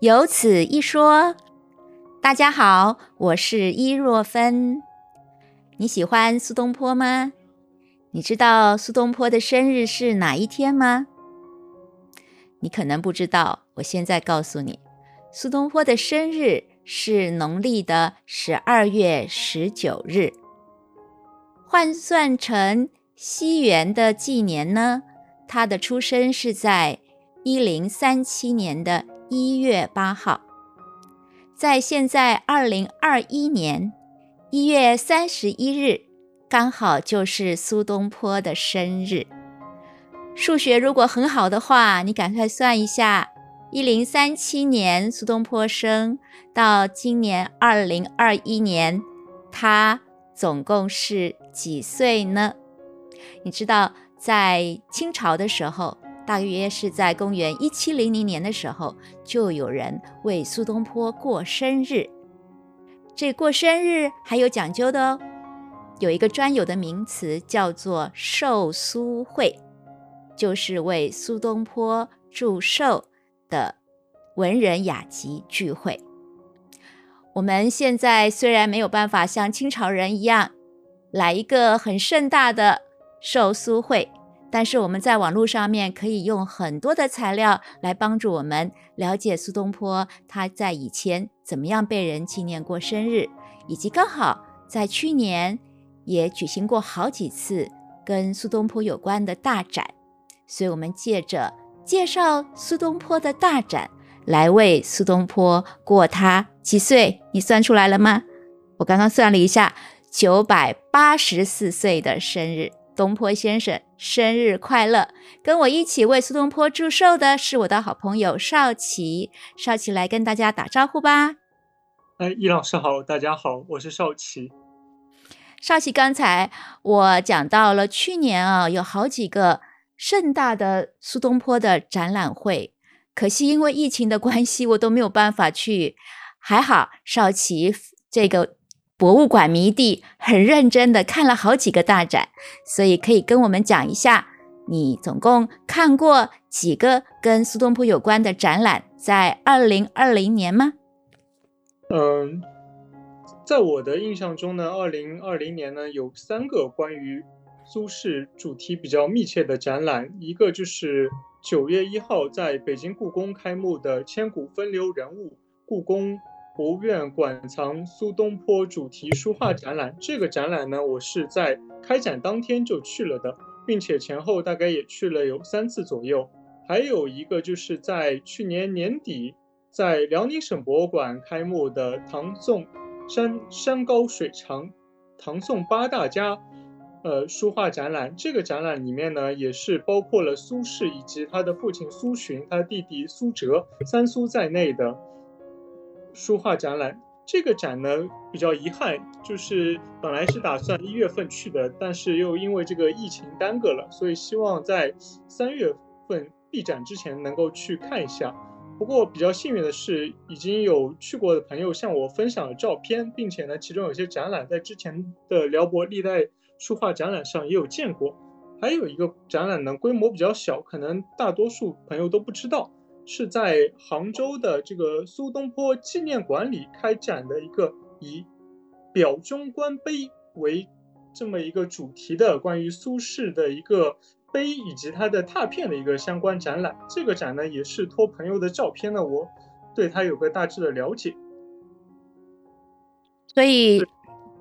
有此一说。大家好，我是伊若芬。你喜欢苏东坡吗？你知道苏东坡的生日是哪一天吗？你可能不知道，我现在告诉你，苏东坡的生日是农历的十二月十九日。换算成西元的纪年呢，他的出生是在一零三七年的一月八号。在现在二零二一年一月三十一日，刚好就是苏东坡的生日。数学如果很好的话，你赶快算一下，一零三七年苏东坡生到今年二零二一年，他。总共是几岁呢？你知道，在清朝的时候，大约是在公元一七零零年的时候，就有人为苏东坡过生日。这过生日还有讲究的哦，有一个专有的名词叫做寿苏会，就是为苏东坡祝寿的文人雅集聚会。我们现在虽然没有办法像清朝人一样来一个很盛大的寿苏会，但是我们在网络上面可以用很多的材料来帮助我们了解苏东坡他在以前怎么样被人纪念过生日，以及刚好在去年也举行过好几次跟苏东坡有关的大展，所以我们借着介绍苏东坡的大展。来为苏东坡过他几岁？你算出来了吗？我刚刚算了一下，九百八十四岁的生日。东坡先生生日快乐！跟我一起为苏东坡祝寿的是我的好朋友邵琪。邵琪来跟大家打招呼吧。哎，易老师好，大家好，我是邵琪。邵琪，刚才我讲到了去年啊，有好几个盛大的苏东坡的展览会。可惜因为疫情的关系，我都没有办法去。还好少奇这个博物馆迷弟很认真的看了好几个大展，所以可以跟我们讲一下，你总共看过几个跟苏东坡有关的展览，在二零二零年吗？嗯，在我的印象中呢，二零二零年呢有三个关于苏轼主题比较密切的展览，一个就是。九月一号在北京故宫开幕的“千古风流人物”故宫博物院馆藏苏东坡主题书画展览。这个展览呢，我是在开展当天就去了的，并且前后大概也去了有三次左右。还有一个就是在去年年底在辽宁省博物馆开幕的唐宋山山高水长唐宋八大家。呃，书画展览这个展览里面呢，也是包括了苏轼以及他的父亲苏洵、他弟弟苏辙三苏在内的书画展览。这个展呢比较遗憾，就是本来是打算一月份去的，但是又因为这个疫情耽搁了，所以希望在三月份闭展之前能够去看一下。不过比较幸运的是，已经有去过的朋友向我分享了照片，并且呢，其中有些展览在之前的辽博历代。书画展览上也有见过，还有一个展览呢，规模比较小，可能大多数朋友都不知道，是在杭州的这个苏东坡纪念馆里开展的一个以“表中观碑”为这么一个主题的关于苏轼的一个碑以及他的拓片的一个相关展览。这个展呢，也是托朋友的照片呢，我对他有个大致的了解，所以。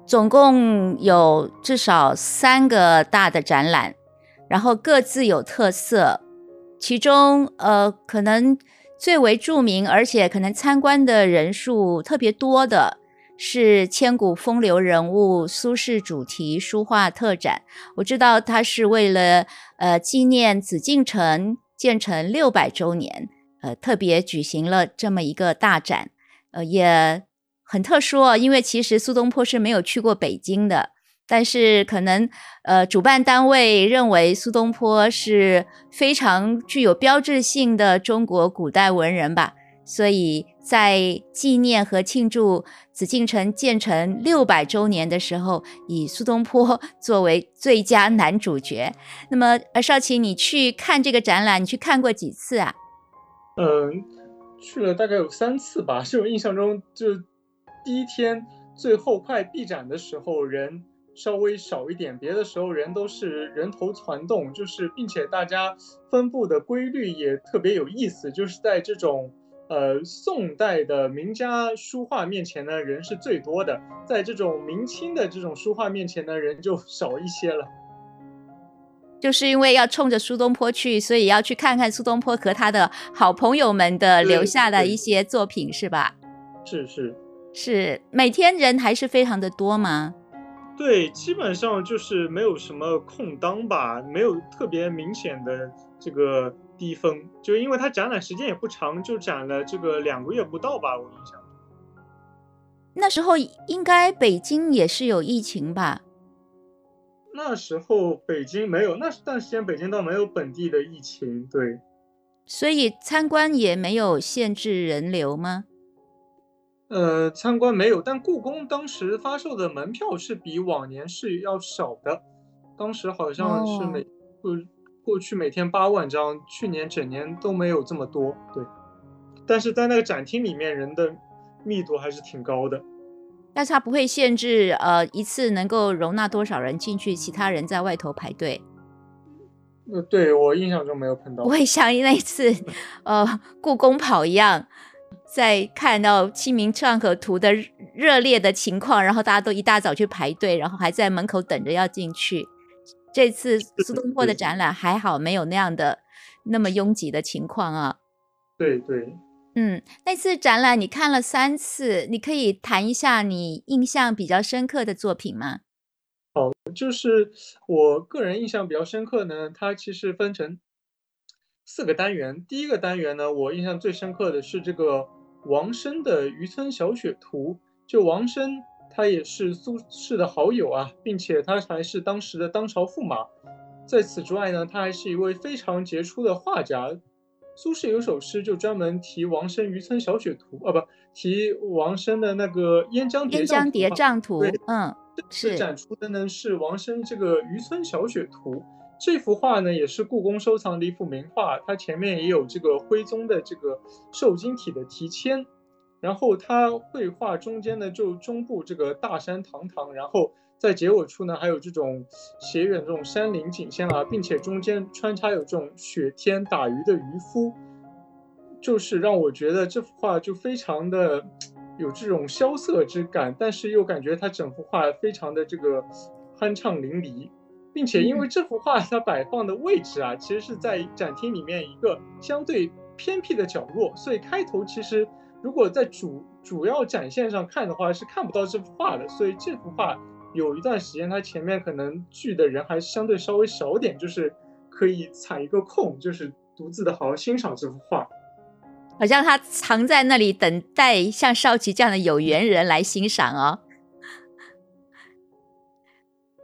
总共有至少三个大的展览，然后各自有特色。其中，呃，可能最为著名，而且可能参观的人数特别多的是千古风流人物苏轼主题书画特展。我知道它是为了呃纪念紫禁城建成六百周年，呃，特别举行了这么一个大展，呃，也。很特殊哦，因为其实苏东坡是没有去过北京的，但是可能呃主办单位认为苏东坡是非常具有标志性的中国古代文人吧，所以在纪念和庆祝紫禁城建成六百周年的时候，以苏东坡 作为最佳男主角。那么，呃，少奇，你去看这个展览，你去看过几次啊？嗯。去了大概有三次吧，是我印象中就第一天最后快闭展的时候人稍微少一点，别的时候人都是人头攒动，就是并且大家分布的规律也特别有意思，就是在这种呃宋代的名家书画面前呢，人是最多的，在这种明清的这种书画面前呢，人就少一些了。就是因为要冲着苏东坡去，所以要去看看苏东坡和他的好朋友们的留下的一些作品，是吧？是是是，每天人还是非常的多吗？对，基本上就是没有什么空档吧，没有特别明显的这个低峰，就因为它展览时间也不长，就展了这个两个月不到吧，我印象。那时候应该北京也是有疫情吧？那时候北京没有，那段时间北京倒没有本地的疫情，对。所以参观也没有限制人流吗？呃，参观没有，但故宫当时发售的门票是比往年是要少的，当时好像是每过过去每天八万张，去年整年都没有这么多，对。但是在那个展厅里面，人的密度还是挺高的。但是它不会限制，呃，一次能够容纳多少人进去，其他人在外头排队。呃，对我印象中没有碰到。不会像那一次，呃，故宫跑一样，在看到《清明上河图》的热烈的情况，然后大家都一大早去排队，然后还在门口等着要进去。这次苏东坡的展览还好，没有那样的那么拥挤的情况啊。对对。嗯，那次展览你看了三次，你可以谈一下你印象比较深刻的作品吗？好，就是我个人印象比较深刻呢，它其实分成四个单元。第一个单元呢，我印象最深刻的是这个王生的《渔村小雪图》。就王生，他也是苏轼的好友啊，并且他还是当时的当朝驸马。在此之外呢，他还是一位非常杰出的画家。苏轼有首诗，就专门提王生《渔村小雪图》啊，不提王生的那个《烟江烟江叠嶂图》。嗯，是展出的呢是王生这个《渔村小雪图》这幅画呢，也是故宫收藏的一幅名画，它前面也有这个徽宗的这个瘦金体的题签，然后它绘画中间呢就中部这个大山堂堂，然后。在结尾处呢，还有这种斜远这种山林景象啊，并且中间穿插有这种雪天打鱼的渔夫，就是让我觉得这幅画就非常的有这种萧瑟之感，但是又感觉它整幅画非常的这个酣畅淋漓，并且因为这幅画它摆放的位置啊，其实是在展厅里面一个相对偏僻的角落，所以开头其实如果在主主要展现上看的话是看不到这幅画的，所以这幅画。有一段时间，它前面可能聚的人还是相对稍微少点，就是可以踩一个空，就是独自的好好欣赏这幅画。好像他藏在那里，等待像少奇这样的有缘人来欣赏哦。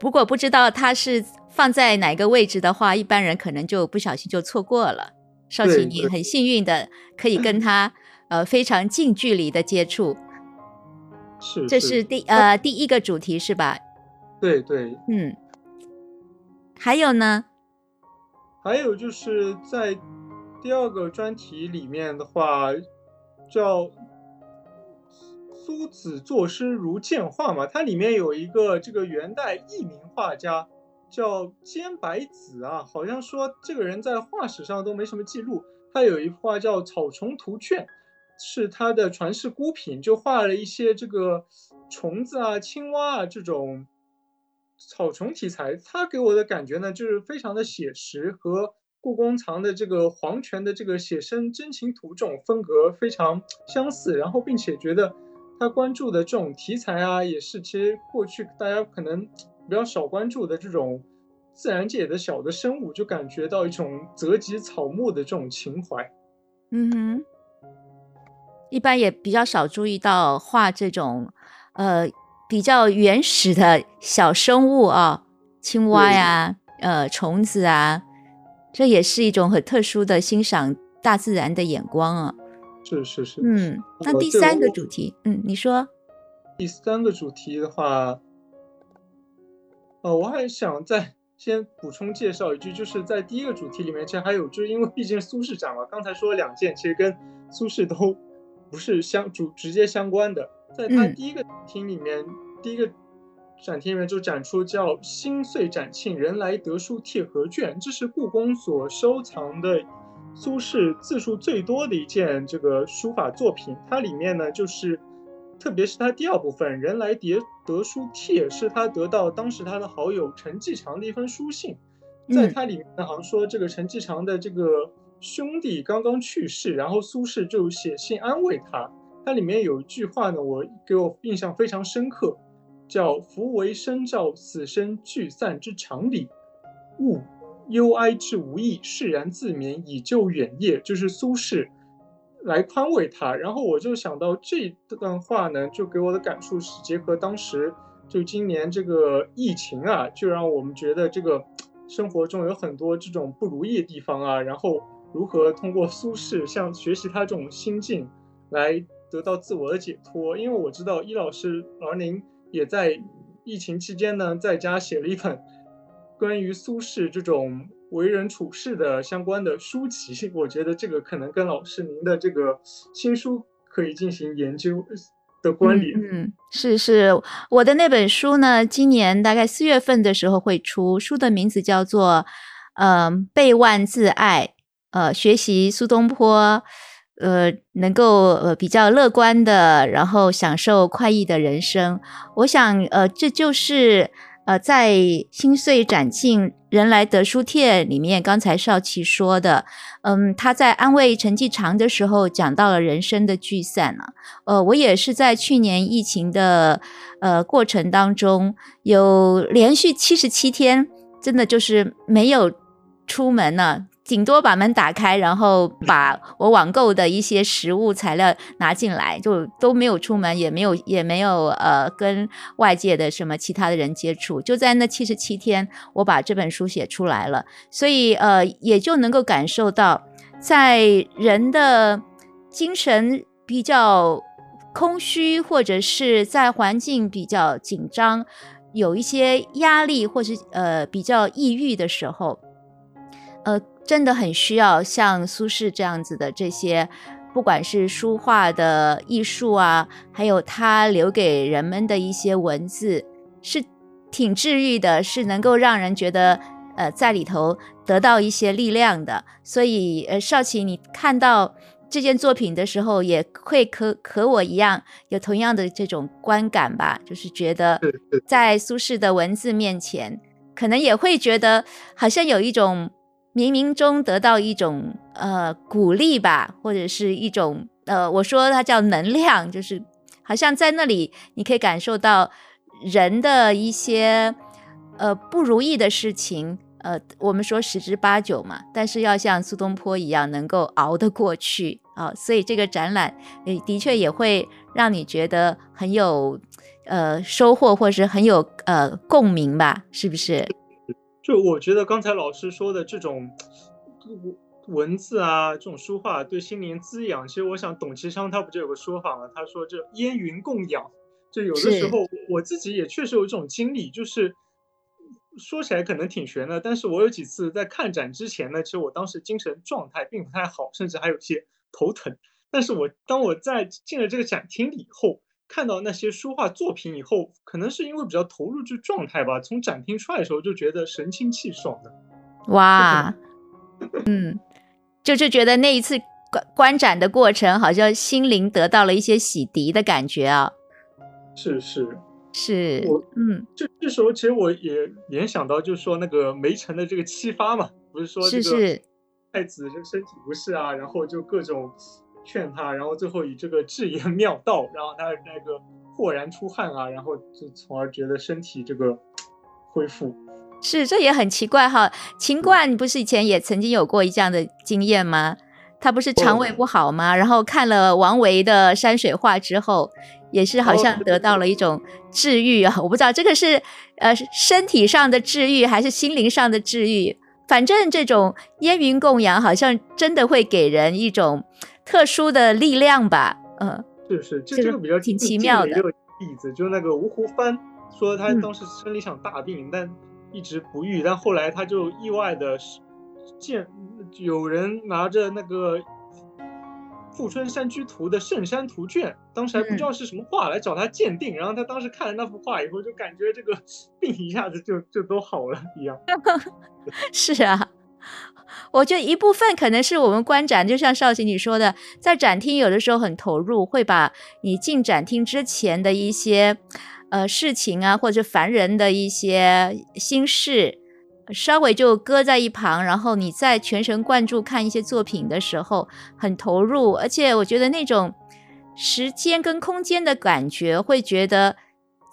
不过不知道他是放在哪个位置的话，一般人可能就不小心就错过了。少奇，你很幸运的可以跟他呃非常近距离的接触。是，这是第呃第一个主题是吧？对对，嗯，还有呢？还有就是在第二个专题里面的话，叫苏子作诗如见画嘛，它里面有一个这个元代佚名画家叫兼白子啊，好像说这个人在画史上都没什么记录，他有一幅画叫《草虫图卷》。是他的传世孤品，就画了一些这个虫子啊、青蛙啊这种草虫题材。他给我的感觉呢，就是非常的写实，和故宫藏的这个黄泉的这个写生真情图这种风格非常相似。然后，并且觉得他关注的这种题材啊，也是其实过去大家可能比较少关注的这种自然界的小的生物，就感觉到一种泽及草木的这种情怀。嗯哼。一般也比较少注意到画这种，呃，比较原始的小生物啊，青蛙呀，呃，虫子啊，这也是一种很特殊的欣赏大自然的眼光啊。是是是。嗯，那第三个主题，嗯，你说。第三个主题的话，呃，我还想再先补充介绍一句，就是在第一个主题里面，其实还有，就是因为毕竟苏轼展嘛，刚才说了两件，其实跟。苏轼都不是相主直接相关的。在他第一个厅里面，第一个展厅里面就展出叫《心岁展庆人来得书帖合卷》，这是故宫所收藏的苏轼字数最多的一件这个书法作品。它里面呢，就是特别是它第二部分“人来叠得书帖”，是他得到当时他的好友陈继常的一封书信。在它里面呢，好像说这个陈继常的这个兄弟刚刚去世，然后苏轼就写信安慰他。它里面有一句话呢，我给我印象非常深刻，叫“夫为生照死生聚散之常理，勿忧哀之无益，释然自眠以就远夜”，就是苏轼来宽慰他。然后我就想到这段话呢，就给我的感触是结合当时就今年这个疫情啊，就让我们觉得这个生活中有很多这种不如意的地方啊，然后如何通过苏轼像学习他这种心境来。得到自我的解脱，因为我知道伊老师而您也在疫情期间呢，在家写了一本关于苏轼这种为人处事的相关的书籍。我觉得这个可能跟老师您的这个新书可以进行研究的关联。嗯，是是，我的那本书呢，今年大概四月份的时候会出，书的名字叫做《嗯背万自爱》，呃，学习苏东坡。呃，能够呃比较乐观的，然后享受快意的人生，我想呃这就是呃在心碎展庆人来得书帖里面，刚才少奇说的，嗯，他在安慰陈继长的时候讲到了人生的聚散呢，呃，我也是在去年疫情的呃过程当中，有连续七十七天，真的就是没有出门呢。顶多把门打开，然后把我网购的一些食物材料拿进来，就都没有出门，也没有也没有呃跟外界的什么其他的人接触。就在那七十七天，我把这本书写出来了，所以呃也就能够感受到，在人的精神比较空虚，或者是在环境比较紧张、有一些压力，或是呃比较抑郁的时候，呃。真的很需要像苏轼这样子的这些，不管是书画的艺术啊，还有他留给人们的一些文字，是挺治愈的，是能够让人觉得呃在里头得到一些力量的。所以呃，少奇，你看到这件作品的时候，也会和和我一样有同样的这种观感吧？就是觉得在苏轼的文字面前，可能也会觉得好像有一种。冥冥中得到一种呃鼓励吧，或者是一种呃，我说它叫能量，就是好像在那里你可以感受到人的一些呃不如意的事情，呃，我们说十之八九嘛，但是要像苏东坡一样能够熬得过去啊，所以这个展览也的确也会让你觉得很有呃收获，或是很有呃共鸣吧，是不是？就我觉得刚才老师说的这种文字啊，这种书画对心灵滋养，其实我想董其昌他不就有个说法吗？他说这烟云供养，就有的时候我自己也确实有这种经历，就是说起来可能挺悬的，但是我有几次在看展之前呢，其实我当时精神状态并不太好，甚至还有些头疼，但是我当我在进了这个展厅里以后。看到那些书画作品以后，可能是因为比较投入这状态吧。从展厅出来的时候就觉得神清气爽的。哇，嗯，就是觉得那一次观观展的过程，好像心灵得到了一些洗涤的感觉啊。是是是，我嗯，这这时候其实我也联想到，就是说那个梅城的这个七发嘛，不是说这个太子这身体不适啊，然后就各种。劝他，然后最后以这个智言 妙道，然后他那个豁然出汗啊，然后就从而觉得身体这个恢复。是，这也很奇怪哈。秦观不是以前也曾经有过这样的经验吗？他不是肠胃不好吗？然后看了王维的山水画之后，也是好像得到了一种治愈啊。我不知道这个是呃身体上的治愈还是心灵上的治愈。反正这种烟云供养，好像真的会给人一种。特殊的力量吧，嗯，是是，这这个比较挺奇妙的例子，就是那个吴湖帆说他当时生了一场大病，但一直不愈，但后来他就意外的见有人拿着那个富春山居图》的圣山图卷，当时还不知道是什么画，来找他鉴定。然后他当时看了那幅画以后，就感觉这个 病一下子就就都好了一样。是啊，我觉得一部分可能是我们观展，就像少奇你说的，在展厅有的时候很投入，会把你进展厅之前的一些呃事情啊，或者烦人的一些心事。稍微就搁在一旁，然后你在全神贯注看一些作品的时候，很投入，而且我觉得那种时间跟空间的感觉，会觉得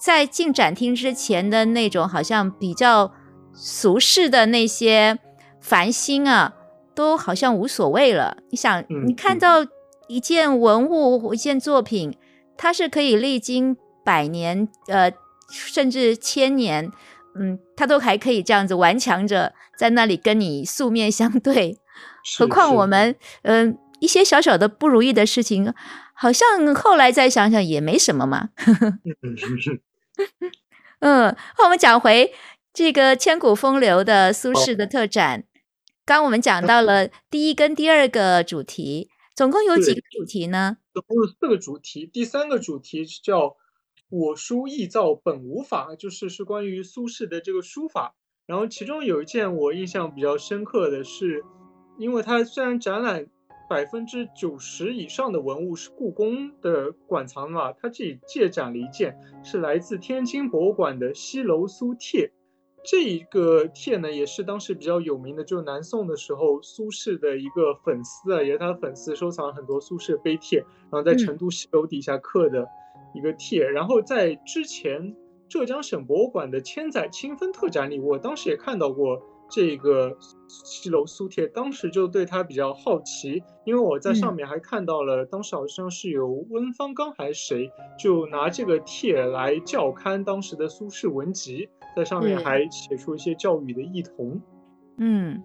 在进展厅之前的那种好像比较俗世的那些烦心啊，都好像无所谓了。你想，你看到一件文物、一件作品，它是可以历经百年，呃，甚至千年。嗯，他都还可以这样子顽强着在那里跟你素面相对，何况我们，嗯，一些小小的不如意的事情，好像后来再想想也没什么嘛。嗯，那我们讲回这个千古风流的苏轼的特展，刚我们讲到 了第一跟第二个主题，总共有几个主题呢？总共有四个主题，第三个主题叫。我书易造本无法，就是是关于苏轼的这个书法。然后其中有一件我印象比较深刻的是，因为它虽然展览百分之九十以上的文物是故宫的馆藏嘛，它这里借展了一件是来自天津博物馆的西楼苏帖。这一个帖呢，也是当时比较有名的，就是南宋的时候苏轼的一个粉丝啊，也是他的粉丝收藏了很多苏轼碑帖，然后在成都西楼底下刻的。一个帖，然后在之前浙江省博物馆的千载清风特展里，我当时也看到过这个西楼苏帖，当时就对他比较好奇，因为我在上面还看到了，当时好像是有温方刚还是谁，就拿这个帖来校勘当时的苏轼文集，在上面还写出一些教育的异同。嗯，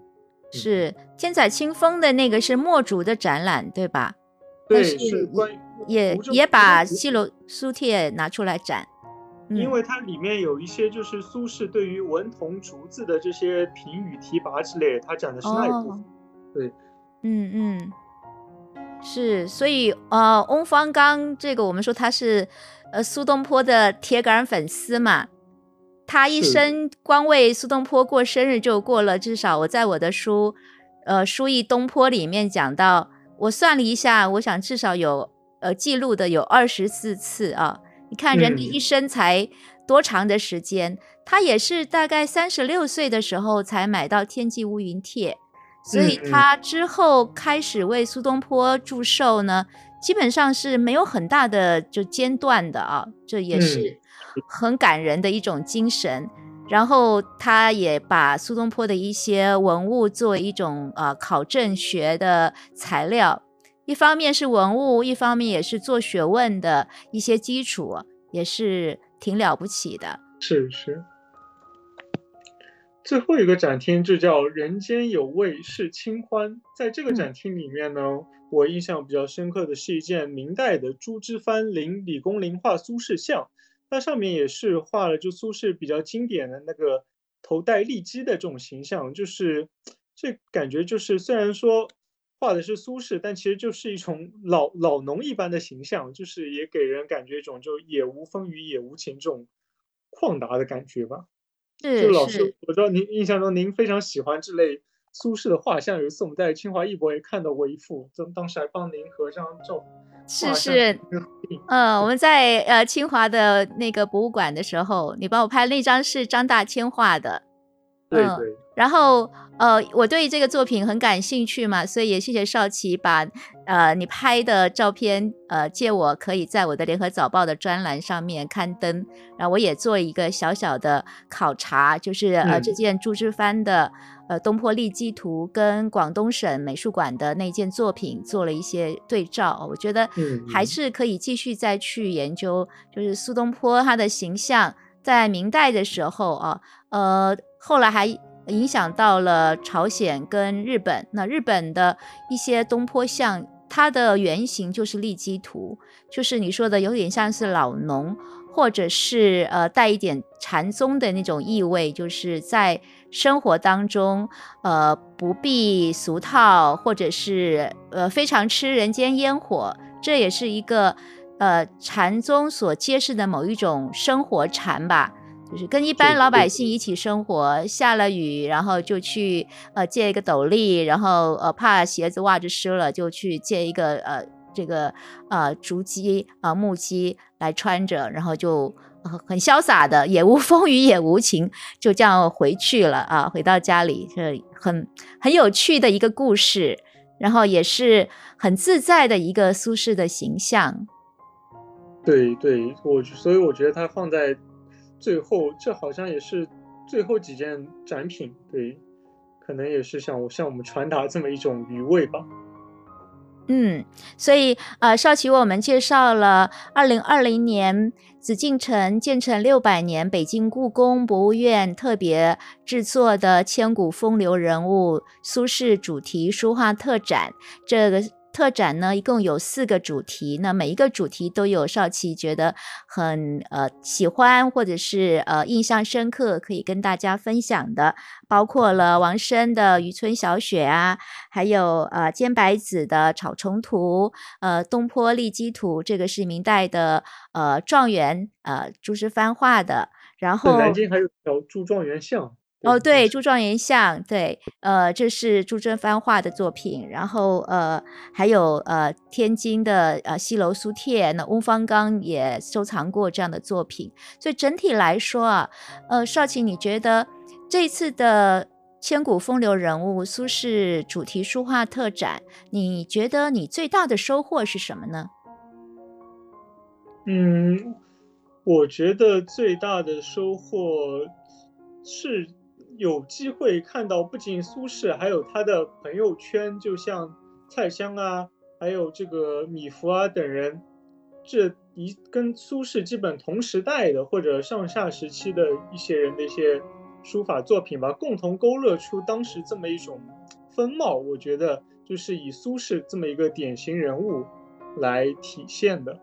是千载清风的那个是墨竹的展览，对吧？对，是关于。也也把西楼苏帖拿出来展，因为它里面有一些就是苏轼对于文同竹字的这些评语提拔之类，他讲的是那一部分。对，嗯嗯，是，所以呃，翁方刚这个我们说他是呃苏东坡的铁杆粉丝嘛，他一生光为苏东坡过生日就过了至少我在我的书呃书忆东坡里面讲到，我算了一下，我想至少有。呃，记录的有二十四次啊！你看人的一生才多长的时间？他也是大概三十六岁的时候才买到《天际乌云帖》，所以他之后开始为苏东坡祝寿呢，基本上是没有很大的就间断的啊，这也是很感人的一种精神。然后他也把苏东坡的一些文物作为一种呃考证学的材料。一方面是文物，一方面也是做学问的一些基础，也是挺了不起的。是是。最后一个展厅就叫“人间有味是清欢”。在这个展厅里面呢，我印象比较深刻的是一件明代的朱之藩临李公麟画苏轼像，它上面也是画了就苏轼比较经典的那个头戴笠基的这种形象，就是这感觉就是虽然说。画的是苏轼，但其实就是一种 老老农一般的形象，就是也给人感觉一种就也无风雨也无晴这种旷达的感觉吧。就老师，我知道您印象中您非常喜欢这类苏轼的画像，有一次我们在清华艺博也看到过一幅，当当时还帮您合张照。是是，嗯，我们在呃清华的那个博物馆的时候，你帮我拍那张是张大千画的。对对。然后，呃，我对这个作品很感兴趣嘛，所以也谢谢少奇把，呃，你拍的照片，呃，借我可以在我的联合早报的专栏上面刊登。然后我也做一个小小的考察，就是呃，这件朱之藩的呃《东坡利基图》跟广东省美术馆的那件作品做了一些对照。我觉得还是可以继续再去研究，就是苏东坡他的形象在明代的时候啊，呃，后来还。影响到了朝鲜跟日本，那日本的一些东坡像，它的原型就是利基图，就是你说的有点像是老农，或者是呃带一点禅宗的那种意味，就是在生活当中呃不避俗套，或者是呃非常吃人间烟火，这也是一个呃禅宗所揭示的某一种生活禅吧。就是跟一般老百姓一起生活，下了雨，然后就去呃借一个斗笠，然后呃怕鞋子袜子湿了，就去借一个呃这个呃竹屐啊木屐来穿着，然后就很潇洒的，也无 风雨也无晴，就这样回去了啊，回到家里，这很很有趣的一个故事，然后也是很自在的一个苏轼的形象。对对，我所以我觉得它放在。最后，这好像也是最后几件展品，对，可能也是想向我们传达这么一种余味吧。嗯，所以呃，少奇为我们介绍了二零二零年紫禁城建成六百年，北京故宫博物院特别制作的千古风流人物苏轼主题书画特展，这个。特展呢，一共有四个主题，那每一个主题都有少奇觉得很呃喜欢或者是呃印象深刻，可以跟大家分享的，包括了王生的《渔村小雪》啊，还有呃兼白子的《草虫图》，呃东坡立基图，这个是明代的呃状元呃朱之藩画的，然后南京还有条朱状元像。哦，对，朱状元像，对，呃，这是朱桢藩画的作品，然后呃，还有呃，天津的呃西楼苏帖，那翁方刚也收藏过这样的作品，所以整体来说啊，呃，少奇，你觉得这次的千古风流人物苏轼主题书画特展，你觉得你最大的收获是什么呢？嗯，我觉得最大的收获是。有机会看到，不仅苏轼，还有他的朋友圈，就像蔡襄啊，还有这个米芾啊等人，这一跟苏轼基本同时代的或者上下时期的一些人的一些书法作品吧，共同勾勒出当时这么一种风貌。我觉得就是以苏轼这么一个典型人物来体现的。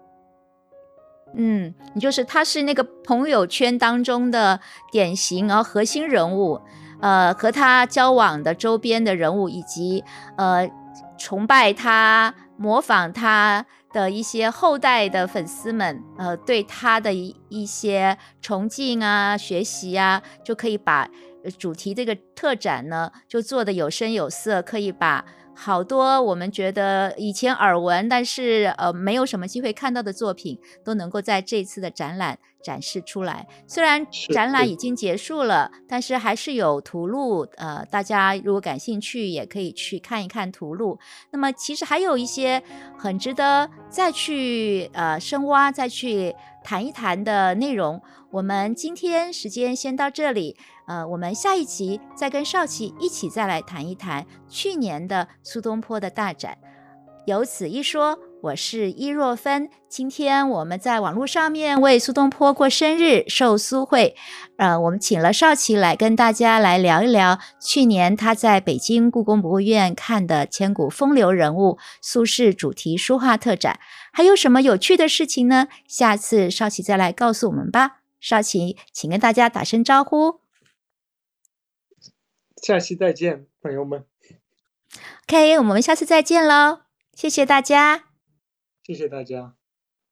嗯，你就是他是那个朋友圈当中的典型然后核心人物，呃，和他交往的周边的人物，以及呃崇拜他、模仿他的一些后代的粉丝们，呃，对他的一一些崇敬啊、学习啊，就可以把主题这个特展呢，就做的有声有色，可以把。好多我们觉得以前耳闻，但是呃没有什么机会看到的作品，都能够在这次的展览展示出来。虽然展览已经结束了，但是还是有图录，呃，大家如果感兴趣，也可以去看一看图录。那么其实还有一些很值得再去呃深挖、再去谈一谈的内容。我们今天时间先到这里。呃，我们下一集再跟少奇一起再来谈一谈去年的苏东坡的大展。有此一说，我是伊若芬。今天我们在网络上面为苏东坡过生日，寿苏会。呃，我们请了少奇来跟大家来聊一聊去年他在北京故宫博物院看的千古风流人物苏轼主题书画特展，还有什么有趣的事情呢？下次少奇再来告诉我们吧。少奇，请跟大家打声招呼。下期再见，朋友们。OK，我们下次再见喽，谢谢大家，谢谢大家。